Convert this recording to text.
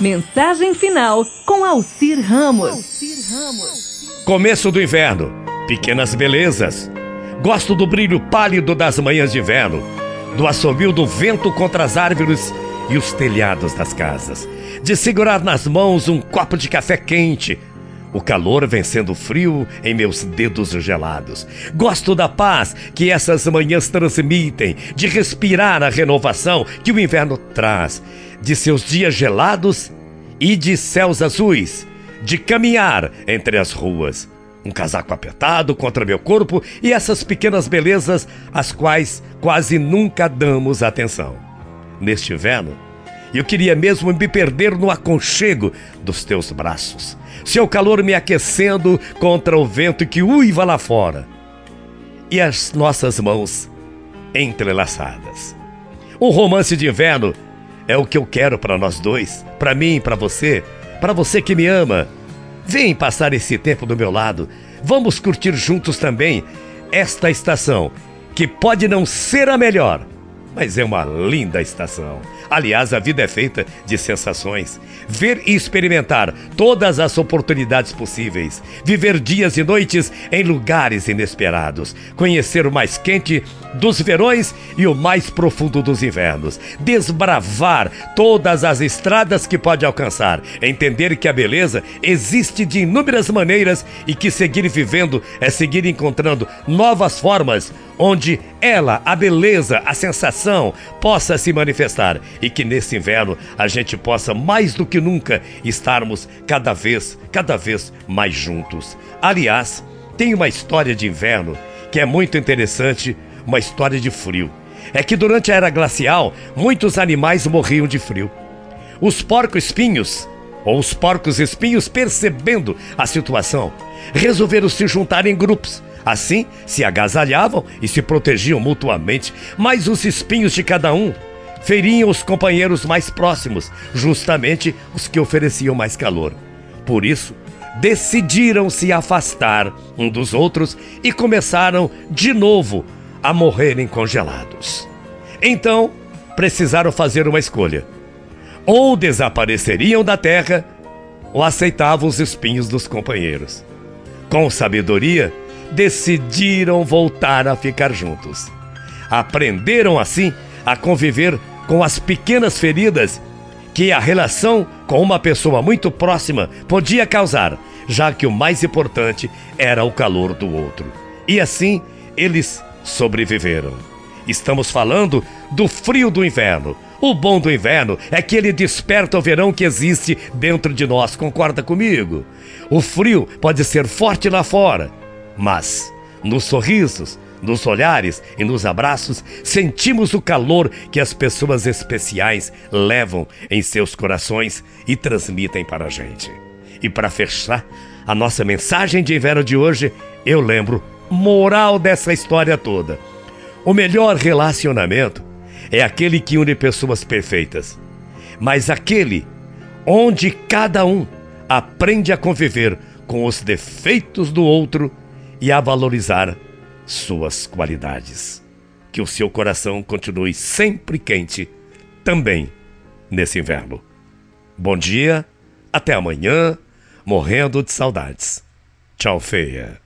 Mensagem final com Alcir Ramos. Começo do inverno. Pequenas belezas. Gosto do brilho pálido das manhãs de inverno, do assobio do vento contra as árvores e os telhados das casas, de segurar nas mãos um copo de café quente, o calor vencendo o frio em meus dedos gelados. Gosto da paz que essas manhãs transmitem, de respirar a renovação que o inverno traz, de seus dias gelados e de céus azuis, de caminhar entre as ruas. Um casaco apertado contra meu corpo e essas pequenas belezas às quais quase nunca damos atenção. Neste inverno, eu queria mesmo me perder no aconchego dos teus braços, seu calor me aquecendo contra o vento que uiva lá fora, e as nossas mãos entrelaçadas. Um romance de inverno é o que eu quero para nós dois, para mim, para você, para você que me ama. Vem passar esse tempo do meu lado. Vamos curtir juntos também esta estação, que pode não ser a melhor, mas é uma linda estação. Aliás, a vida é feita de sensações. Ver e experimentar todas as oportunidades possíveis. Viver dias e noites em lugares inesperados. Conhecer o mais quente dos verões e o mais profundo dos invernos. Desbravar todas as estradas que pode alcançar. Entender que a beleza existe de inúmeras maneiras e que seguir vivendo é seguir encontrando novas formas onde ela, a beleza, a sensação possa se manifestar e que nesse inverno a gente possa mais do que nunca estarmos cada vez, cada vez mais juntos. Aliás, tem uma história de inverno que é muito interessante, uma história de frio. É que durante a era glacial, muitos animais morriam de frio. Os porcos-espinhos, ou os porcos-espinhos, percebendo a situação, resolveram se juntar em grupos Assim, se agasalhavam e se protegiam mutuamente, mas os espinhos de cada um feriam os companheiros mais próximos, justamente os que ofereciam mais calor. Por isso, decidiram se afastar um dos outros e começaram de novo a morrerem congelados. Então, precisaram fazer uma escolha. Ou desapareceriam da terra, ou aceitavam os espinhos dos companheiros. Com sabedoria, decidiram voltar a ficar juntos. Aprenderam assim a conviver com as pequenas feridas que a relação com uma pessoa muito próxima podia causar, já que o mais importante era o calor do outro. E assim eles sobreviveram. Estamos falando do frio do inverno. O bom do inverno é que ele desperta o verão que existe dentro de nós, concorda comigo? O frio pode ser forte lá fora, mas nos sorrisos, nos olhares e nos abraços, sentimos o calor que as pessoas especiais levam em seus corações e transmitem para a gente. E para fechar a nossa mensagem de inverno de hoje, eu lembro moral dessa história toda. O melhor relacionamento é aquele que une pessoas perfeitas, mas aquele onde cada um aprende a conviver com os defeitos do outro e a valorizar suas qualidades. Que o seu coração continue sempre quente, também nesse inverno. Bom dia, até amanhã, morrendo de saudades. Tchau, feia.